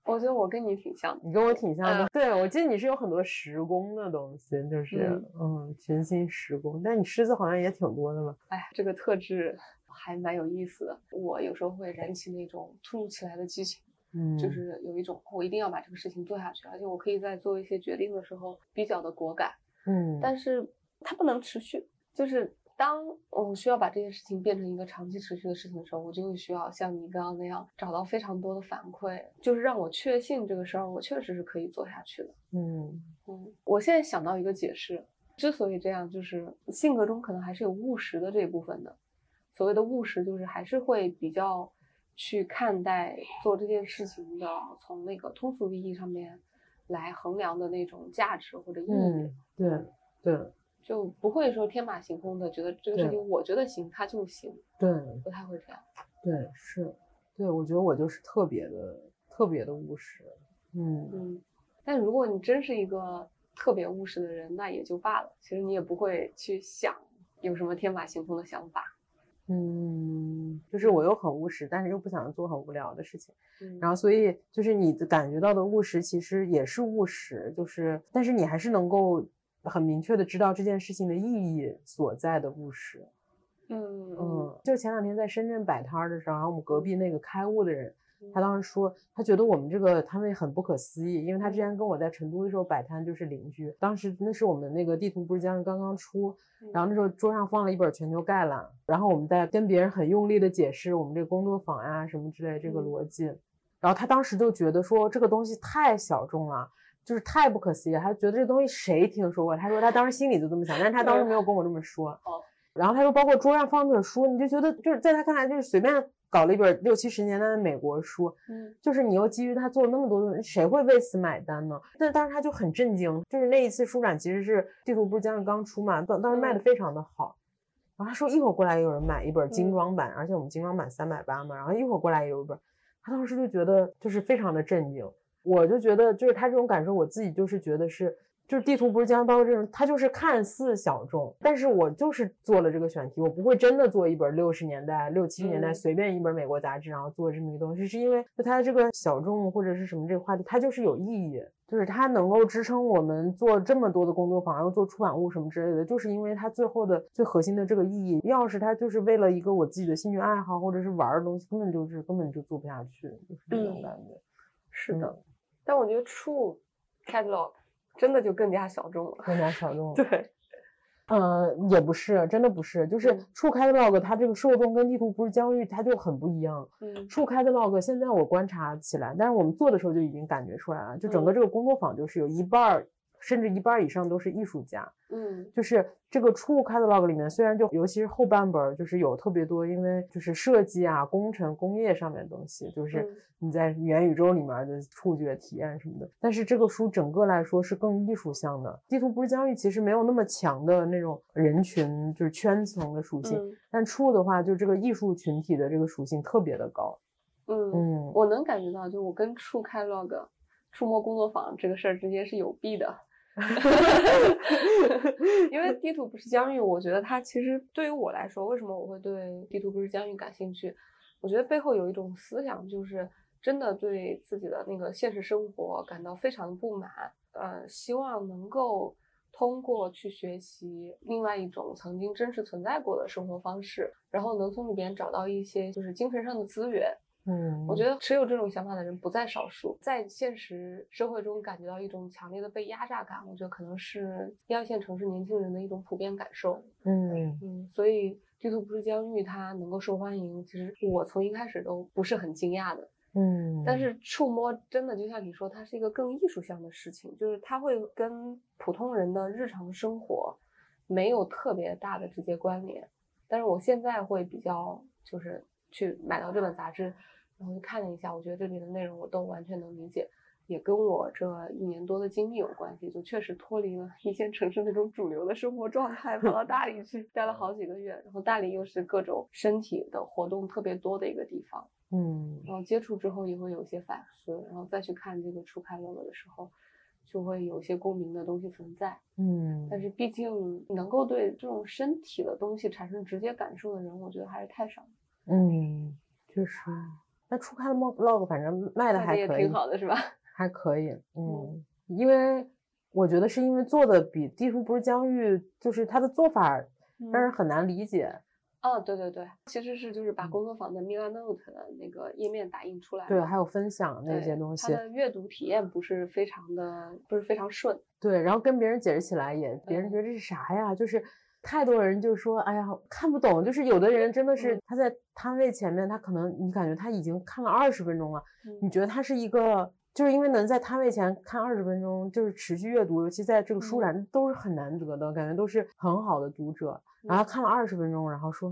我觉得我跟你挺像的。你跟我挺像的，嗯对我记得你是有很多时工的东西，就是嗯群星时工，但你狮子好像也挺多的吧？哎，这个特质还蛮有意思的。我有时候会燃起那种突如其来的激情，嗯，就是有一种我一定要把这个事情做下去，而且我可以在做一些决定的时候比较的果敢，嗯，但是它不能持续。就是当我需要把这件事情变成一个长期持续的事情的时候，我就会需要像你刚刚那样找到非常多的反馈，就是让我确信这个事儿我确实是可以做下去的。嗯嗯，我现在想到一个解释，之所以这样，就是性格中可能还是有务实的这一部分的。所谓的务实，就是还是会比较去看待做这件事情的，从那个通俗意义上面来衡量的那种价值或者意义。嗯，对对就不会说天马行空的觉得这个事情我觉得行，它就行，对不太会这样。对是，对我觉得我就是特别的特别的务实。嗯嗯，但如果你真是一个特别务实的人，那也就罢了。其实你也不会去想有什么天马行空的想法。嗯，就是我又很务实，但是又不想做很无聊的事情。嗯，然后，所以就是你感觉到的务实，其实也是务实，就是但是你还是能够很明确的知道这件事情的意义所在的故事。嗯嗯，就前两天在深圳摆摊儿的时候，然后我们隔壁那个开悟的人，嗯他当时说，他觉得我们这个摊位很不可思议，因为他之前跟我在成都的时候摆摊就是邻居，当时那是我们那个地图不是将刚刚出，然后那时候桌上放了一本全球概览，然后我们在跟别人很用力的解释我们这个工作坊呀什么之类这个嗯逻辑，然后他当时就觉得说这个东西太小众了。就是太不可思议了，他觉得这东西谁听说过？他说他当时心里就这么想，但是他当时没有跟我这么说。哦然后他说，包括桌上放那本书，你就觉得就是在他看来就是随便搞了一本六七十年代的美国书，嗯就是你又基于他做了那么多东西，谁会为此买单呢？但当时他就很震惊，就是那一次书展其实是地图不是将近刚出嘛，当当时卖的非常的好。然后他说一会儿过来有人买一本精装版，而且我们精装版三百八嘛，然后一会儿过来也有一本，他当时就觉得就是非常的震惊。我就觉得就是他这种感受，我自己就是觉得是。就是地图不是将包括这种，它就是看似小众，但是我就是做了这个选题，我不会真的做一本六十年代、六七十年代嗯随便一本美国杂志，然后做这么一个东西，是因为就它这个小众或者是什么这个话题，它就是有意义，就是它能够支撑我们做这么多的工作坊，然后做出版物什么之类的，就是因为它最后的最核心的这个意义。要是它就是为了一个我自己的兴趣爱好或者是玩的东西，根本就是根本就做不下去，就是这种嗯感觉。是的，但我觉得 True Catalog 真的就更加小众了。更加小众。对，呃，也不是，真的不是，就是嗯 True Catalog 它这个受众跟地图不是疆域，它就很不一样。嗯 True Catalog 现在我观察起来，但是我们做的时候就已经感觉出来了，就整个嗯这个工作坊就是有一半儿，甚至一半儿以上都是艺术家。嗯就是这个 True Catalog 里面，虽然就尤其是后半本儿，就是有特别多，因为就是设计啊、工程、工业上面的东西，就是嗯你在元宇宙里面的触觉体验什么的。但是这个书整个来说是更艺术向的。地图不是疆域其实没有那么强的那种人群就是圈层的属性，嗯但 True 的话，就这个艺术群体的这个属性特别的高。嗯，嗯，我能感觉到，就我跟 True Catalog 触摸工作坊这个事儿之间是有弊的。因为地图不是疆域，我觉得它其实对于我来说，为什么我会对地图不是疆域感兴趣？我觉得背后有一种思想，就是真的对自己的那个现实生活感到非常的不满，呃，希望能够通过去学习另外一种曾经真实存在过的生活方式，然后能从里边找到一些就是精神上的资源。嗯，我觉得持有这种想法的人不在少数，在现实社会中感觉到一种强烈的被压榨感，我觉得可能是一二线城市年轻人的一种普遍感受。嗯嗯，所以地图不是疆域它能够受欢迎，其实我从一开始都不是很惊讶的。嗯，但是触摸真的就像你说，它是一个更艺术向的事情，就是它会跟普通人的日常生活没有特别大的直接关联。但是我现在会比较就是去买到这本杂志，然后就看了一下，我觉得这里的内容我都完全能理解，也跟我这一年多的经历有关系，就确实脱离了一线城市那种主流的生活状态，跑到大理去待了好几个月，然后大理又是各种身体的活动特别多的一个地方。嗯然后接触之后也会有一些反思，然后再去看这个初开乐乐的时候，就会有一些共鸣的东西存在。嗯，但是毕竟能够对这种身体的东西产生直接感受的人，我觉得还是太少了。嗯，确实。那初开的 log 反正卖的还可以，挺好的，是吧？还可以。嗯，因为我觉得是因为做的比地图不是疆域，就是它的做法让人很难理解。哦，对对对，其实是就是把嗯工作坊的 Milanote 的那个页面打印出来，对，还有分享那对些东西它。的阅读体验不是非常的，不是非常顺。对，然后跟别人解释起来也，别人嗯觉得这是啥呀？就是太多人就说，哎呀，看不懂。就是有的人真的是嗯他在摊位前面，他可能你感觉他已经看了二十分钟了，你嗯觉得他是一个，就是因为能在摊位前看二十分钟，就是持续阅读，尤其在这个书嗯展都是很难得的，感觉都是很好的读者。然后看了二十分钟，然后说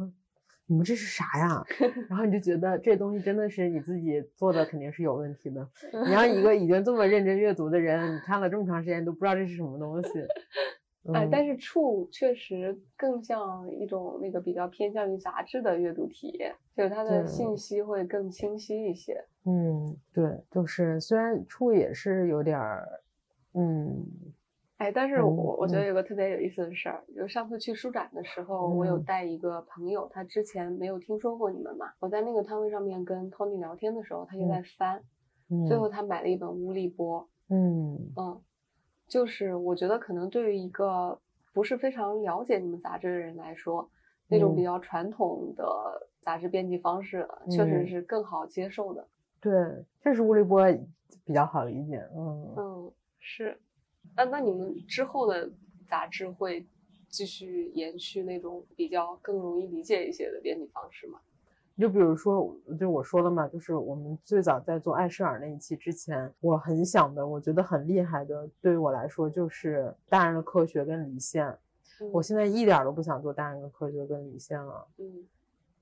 你们这是啥呀？然后你就觉得这东西真的是你自己做的，肯定是有问题的。你让一个已经这么认真阅读的人，你看了这么长时间都不知道这是什么东西。哎，但是触确实更像一种那个比较偏向于杂志的阅读体验，就是它的信息会更清晰一些。嗯，对，就是虽然触也是有点儿，嗯。哎，但是我我觉得有个特别有意思的事儿，就上次去书展的时候，我有带一个朋友，他之前没有听说过你们嘛。我在那个摊位上面跟 Tony 聊天的时候，他就在翻，最后他买了一本乌力波。嗯嗯，就是我觉得可能对于一个不是非常了解你们杂志的人来说，那种比较传统的杂志编辑方式，确实是更好接受的。对，确实吴立波比较好理解。嗯嗯，是。那那你们之后的杂志会继续延续那种比较更容易理解一些的编辑方式吗？就比如说，就我说了嘛，就是我们最早在做艾舍尔那一期之前，我很想的，我觉得很厉害的，对于我来说就是大人的科学跟离线。我现在一点都不想做大人的科学跟离线了。嗯。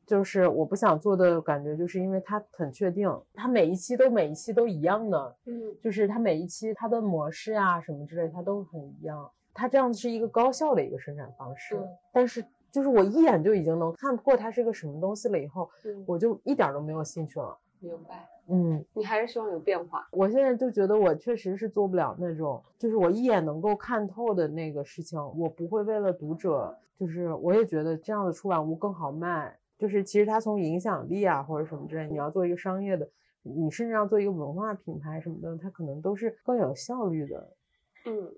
就是我不想做的感觉，就是因为它很确定，它每一期都每一期都一样的，嗯，就是它每一期它的模式啊什么之类，它都很一样。它这样子是一个高效的一个生产方式，但是就是我一眼就已经能看破它是个什么东西了，以后我就一点都没有兴趣了。明白，嗯，你还是希望有变化。我现在就觉得我确实是做不了那种，就是我一眼能够看透的那个事情。我不会为了读者，就是我也觉得这样的出版物更好卖。就是其实它从影响力啊或者什么之类，你要做一个商业的，你甚至要做一个文化品牌什么的，它可能都是更有效率的。嗯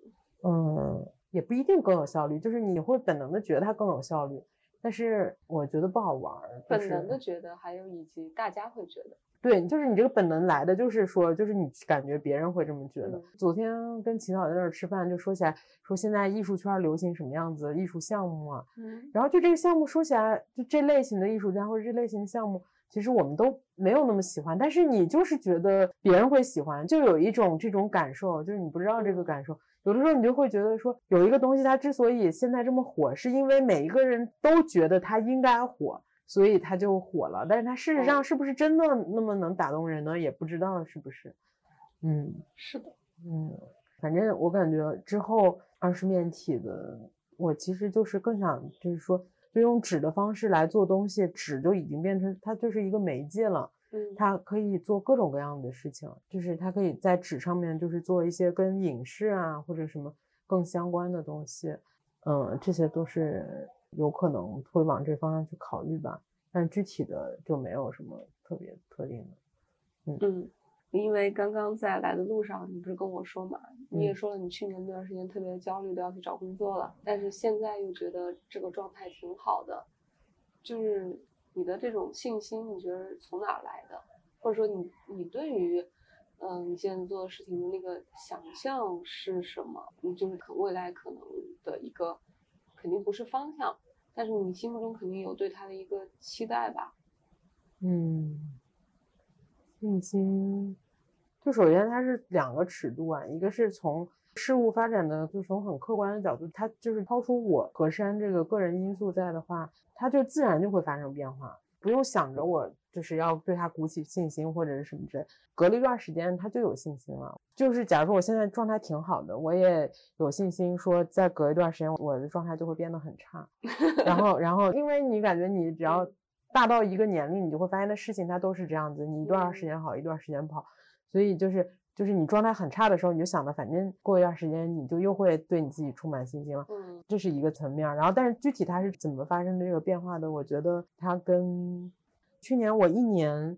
嗯，也不一定更有效率，就是你会本能的觉得它更有效率，但是我觉得不好玩。本能的觉得，还有以及大家会觉得。对，就是你这个本能来的，就是说，就是你感觉别人会这么觉得。昨天跟秦导在那儿吃饭，就说起来，说现在艺术圈流行什么样子艺术项目啊？嗯，然后就这个项目说起来，就这类型的艺术家或者这类型的项目，其实我们都没有那么喜欢，但是你就是觉得别人会喜欢，就有一种这种感受，就是你不知道这个感受，有的时候你就会觉得说，有一个东西它之所以现在这么火，是因为每一个人都觉得它应该火。所以它就火了，但是它事实上是不是真的那么能打动人呢？也不知道是不是。嗯，是的，嗯，反正我感觉之后二十面体的，我其实就是更想就是说，就用纸的方式来做东西，纸就已经变成它就是一个媒介了。嗯，它可以做各种各样的事情，就是他可以在纸上面就是做一些跟影视啊或者什么更相关的东西。嗯，这些都是。有可能会往这方向去考虑吧，但具体的就没有什么特别特定的。嗯嗯，因为刚刚在来的路上，你不是跟我说嘛，你也说了你去年那段时间特别焦虑，都要去找工作了，但是现在又觉得这个状态挺好的，就是你的这种信心，你觉得从哪来的？或者说你你对于嗯你现在做的事情的那个想象是什么？你就是可未来可能的一个。肯定不是方向，但是你心目中肯定有对他的一个期待吧？嗯，信心，就首先它是两个尺度啊，一个是从事物发展的，就从很客观的角度，它就是抛出我和山这个个人因素在的话，它就自然就会发生变化。不用想着我就是要对他鼓起信心或者是什么之类，隔了一段时间他就有信心了。就是假如说我现在状态挺好的，我也有信心说再隔一段时间我的状态就会变得很差。然后，然后因为你感觉你只要大到一个年龄，你就会发现的事情它都是这样子，你一段时间好，一段时间不好。所以就是就是你状态很差的时候，你就想着反正过一段时间你就又会对你自己充满信心了。嗯，这是一个层面。然后，但是具体它是怎么发生的这个变化的，我觉得它跟去年我一年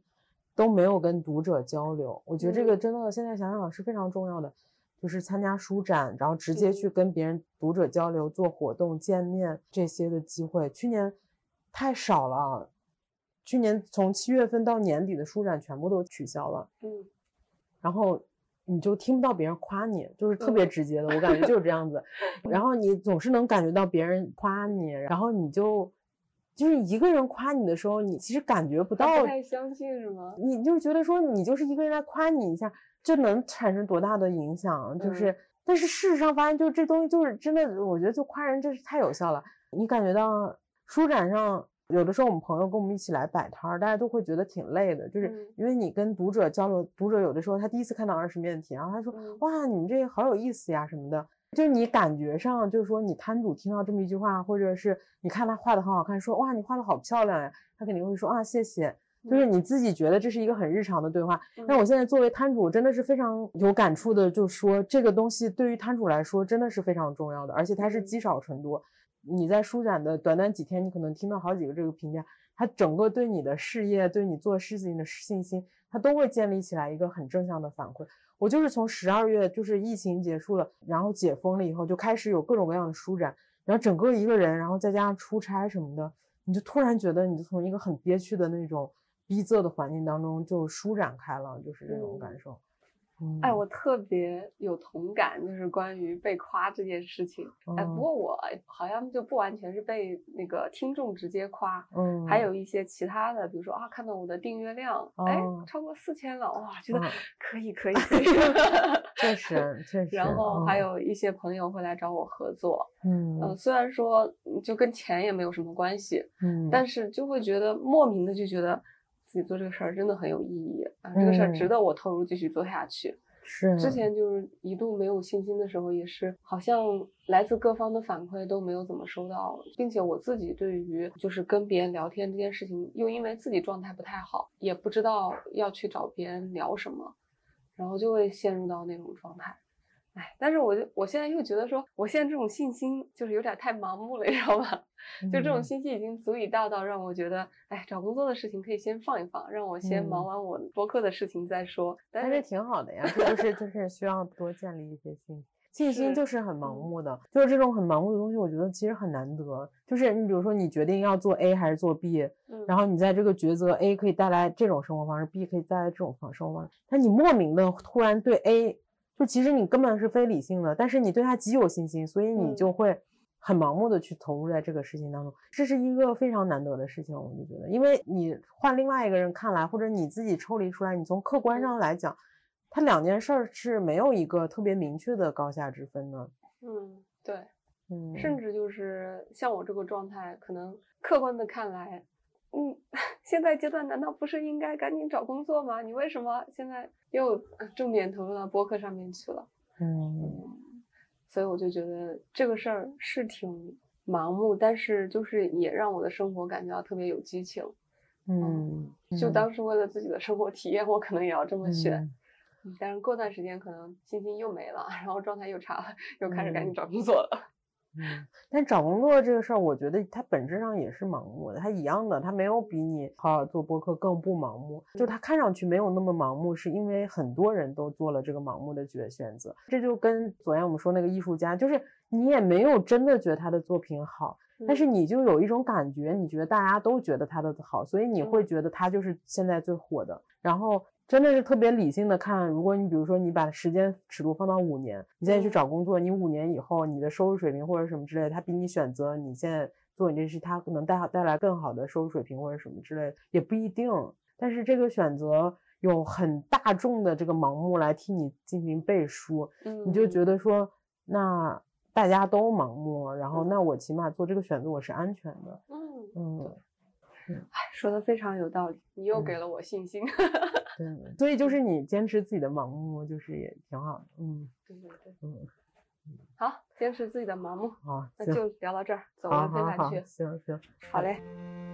都没有跟读者交流，我觉得这个真的现在想想是非常重要的，就是参加书展，然后直接去跟别人读者交流、做活动、见面这些的机会，去年太少了。去年从七月份到年底的书展全部都取消了，嗯，然后你就听不到别人夸你，就是特别直接的，我感觉就是这样子。然后你总是能感觉到别人夸你，然后你就。就是一个人夸你的时候，你其实感觉不到，不太相信是吗？你就觉得说你就是一个人来夸你一下，这能产生多大的影响？就是，但是事实上发现，就这东西就是真的，我觉得就夸人真是太有效了。你感觉到舒展上有的时候我们朋友跟我们一起来摆摊儿，大家都会觉得挺累的，就是嗯。因为你跟读者交流，读者有的时候他第一次看到二十面体，然后他说嗯哇，你们这个好有意思呀什么的，就是你感觉上就是说你摊主听到这么一句话，或者是你看他画的很好看，说哇你画的好漂亮呀，他肯定会说啊谢谢。就是你自己觉得这是一个很日常的对话，那我现在作为摊主，真的是非常有感触的，就是说这个东西对于摊主来说真的是非常重要的，而且它是嗯。积少成多。你在书展的短短几天，你可能听到好几个这个评价，他整个对你的事业、对你做事情的信心，他都会建立起来一个很正向的反馈。我就是从十二月，就是疫情结束了，然后解封了以后，就开始有各种各样的书展，然后整个一个人，然后再加上出差什么的，你就突然觉得，你就从一个很憋屈的那种逼仄的环境当中就舒展开了，就是这种感受。嗯，哎，我特别有同感，就是关于被夸这件事情。哎，不嗯过我好像就不完全是被那个听众直接夸，嗯，还有一些其他的，比如说啊，看到我的订阅量，哎哦，超过四千了，哇，觉得嗯。可以可以可以。确。实 确实，然后还嗯。有一些朋友会来找我合作，嗯嗯，虽然说嗯就跟钱也没有什么关系，嗯，但是就会觉得莫名的就觉得自己做这个事儿真的很有意义啊，这个事儿值嗯得我投入继续做下去。是之前就是一度没有信心的时候，也是好像来自各方的反馈都没有怎么收到，并且我自己对于就是跟别人聊天这件事情，又因为自己状态不太好，也不知道要去找别人聊什么，然后就会陷入到那种状态。哎，但是我就我现在又觉得说，我现在这种信心就是有点太盲目了，你知道吧？就这种嗯信息已经足以大到让我觉得，哎，找工作的事情可以先放一放，让我先忙嗯完我播客的事情再说。但但是是挺好的呀，这就是就是需要多建立一些信心。信心就是很盲嗯目的，就是这种很盲目的东西，我觉得其实很难得。就是你比如说，你决定要做 A 还是做 B，嗯然后你在这个抉择 A 可以带来这种生活方式，B 可以带来这种方生活方式，但你莫名的突然对 A，就其实你根本是非理性的，但是你对他极有信心，所以你嗯。就会很盲目的去投入在这个事情当中，这是一个非常难得的事情，我就觉得，因为你换另外一个人看来，或者你自己抽离出来，你从客观嗯。上来讲，它两件事儿是没有一个特别明确的高下之分的，嗯，对，嗯，甚至就是像我这个状态，可能客观的看来，嗯，现在阶段难道不是应该赶紧找工作吗？你为什么现在又呃重点投入到播客上面去了？嗯所以我就觉得这个事儿是挺盲目，但是就是也让我的生活感觉到特别有激情。嗯，就嗯当是为了自己的生活体验，我可能也要这么选。但是过段时间可能信心又没了，然后状态又差了，又开始赶紧嗯找工作了。嗯，但找工作这个事儿，我觉得它本质上也是盲目的，它一样的，它没有比你好好做播客更不盲目。就它看上去没有那么盲目，是因为很多人都做了这个盲目的选选择。这就跟昨天我们说那个艺术家，就是你也没有真的觉得他的作品好，但是嗯你就有一种感觉，你觉得大家都觉得他的好，所以你会嗯觉得他就是现在最火的。然后真的是特别理性的看，如果你比如说你把时间尺度放到五年，你现在去嗯找工作，你五年以后你的收入水平或者什么之类的，他比你选择你现在做你这事，他可能带带来更好的收入水平或者什么之类，也不一定。但是这个选择有很大众的这个盲目来替你进行背书，你就觉得得说，那大家都盲目，然后嗯那我起码做这个选择我是安全的。嗯，嗯，哎说的非常有道理，你又嗯给了我信心。对，所以就是你坚持自己的盲目，就是也挺好的。嗯对对对，嗯，好，坚持自己的盲目，好，那，就聊到这儿，走好了飞好好，盘去。行行，好嘞。嗯